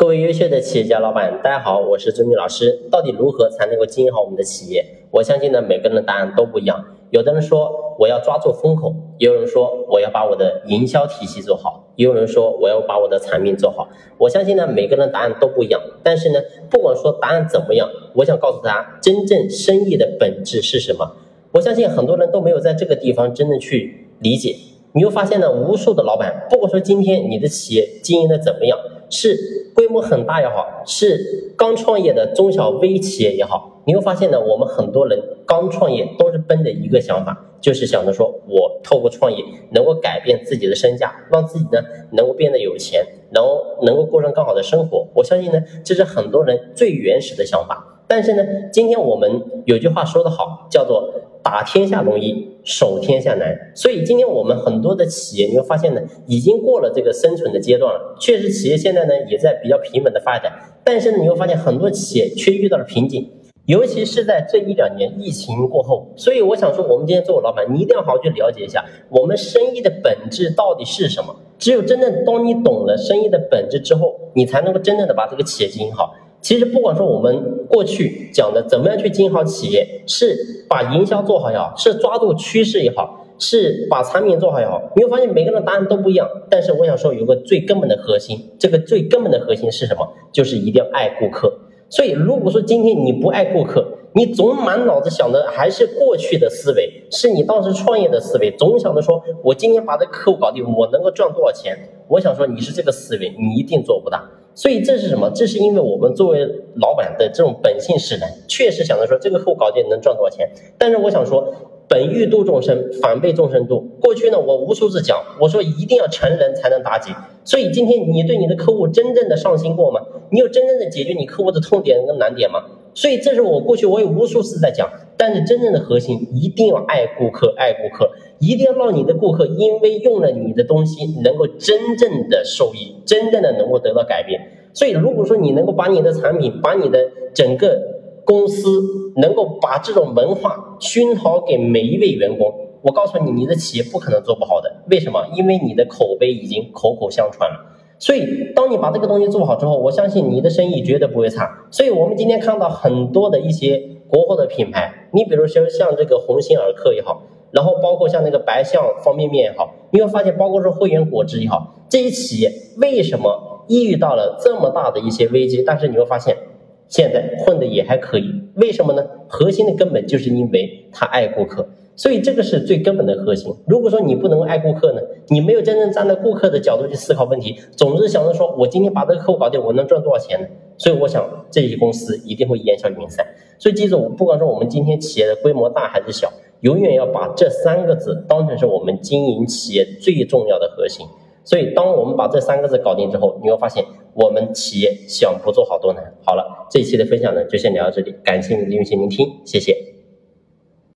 各位优秀的企业家老板，大家好，我是周明老师。到底如何才能够经营好我们的企业？我相信呢，每个人的答案都不一样。有的人说我要抓住风口，也有人说我要把我的营销体系做好，也有人说我要把我的产品做好。我相信呢，每个人答案都不一样。但是呢，不管说答案怎么样，我想告诉大家，真正生意的本质是什么？我相信很多人都没有在这个地方真正去理解。你会发现呢，无数的老板，不管说今天你的企业经营的怎么样。是规模很大也好，是刚创业的中小微企业也好，你会发现呢，我们很多人刚创业都是奔着一个想法，就是想着说我透过创业能够改变自己的身价，让自己呢能够变得有钱，然后能够过上更好的生活。我相信呢，这是很多人最原始的想法。但是呢，今天我们有句话说得好，叫做。打天下容易，守天下难。所以今天我们很多的企业，你会发现呢，已经过了这个生存的阶段了。确实，企业现在呢也在比较平稳的发展，但是呢，你会发现很多企业却遇到了瓶颈，尤其是在这一两年疫情过后。所以我想说，我们今天作为老板，你一定要好好去了解一下我们生意的本质到底是什么。只有真正当你懂了生意的本质之后，你才能够真正的把这个企业经营好。其实不管说我们过去讲的怎么样去经营好企业，是把营销做好也好，是抓住趋势也好，是把产品做好也好，你会发现每个人的答案都不一样。但是我想说，有个最根本的核心，这个最根本的核心是什么？就是一定要爱顾客。所以如果说今天你不爱顾客，你总满脑子想的还是过去的思维，是你当时创业的思维，总想着说我今天把这客户搞定，我能够赚多少钱？我想说你是这个思维，你一定做不大。所以这是什么？这是因为我们作为老板的这种本性使然，确实想着说这个客户搞定能赚多少钱。但是我想说，本欲度众生，反被众生度。过去呢，我无数次讲，我说一定要成人才能达己。所以今天你对你的客户真正的上心过吗？你有真正的解决你客户的痛点跟难点吗？所以这是我过去我有无数次在讲。但是真正的核心一定要爱顾客，爱顾客，一定要让你的顾客因为用了你的东西，能够真正的受益，真正的能够得到改变。所以，如果说你能够把你的产品，把你的整个公司，能够把这种文化熏陶给每一位员工，我告诉你，你的企业不可能做不好的。为什么？因为你的口碑已经口口相传了。所以，当你把这个东西做好之后，我相信你的生意绝对不会差。所以我们今天看到很多的一些。国货的品牌，你比如说像这个鸿星尔克也好，然后包括像那个白象方便面也好，你会发现，包括说汇源果汁也好，这些企业为什么遇到了这么大的一些危机，但是你会发现，现在混的也还可以，为什么呢？核心的根本就是因为他爱顾客。所以这个是最根本的核心。如果说你不能爱顾客呢，你没有真正站在顾客的角度去思考问题，总是想着说我今天把这个客户搞定，我能赚多少钱呢？所以我想这些公司一定会烟消云散。所以记住，不管说我们今天企业的规模大还是小，永远要把这三个字当成是我们经营企业最重要的核心。所以当我们把这三个字搞定之后，你会发现我们企业想不做好都难。好了，这一期的分享呢就先聊到这里，感谢您的用心聆听，谢谢。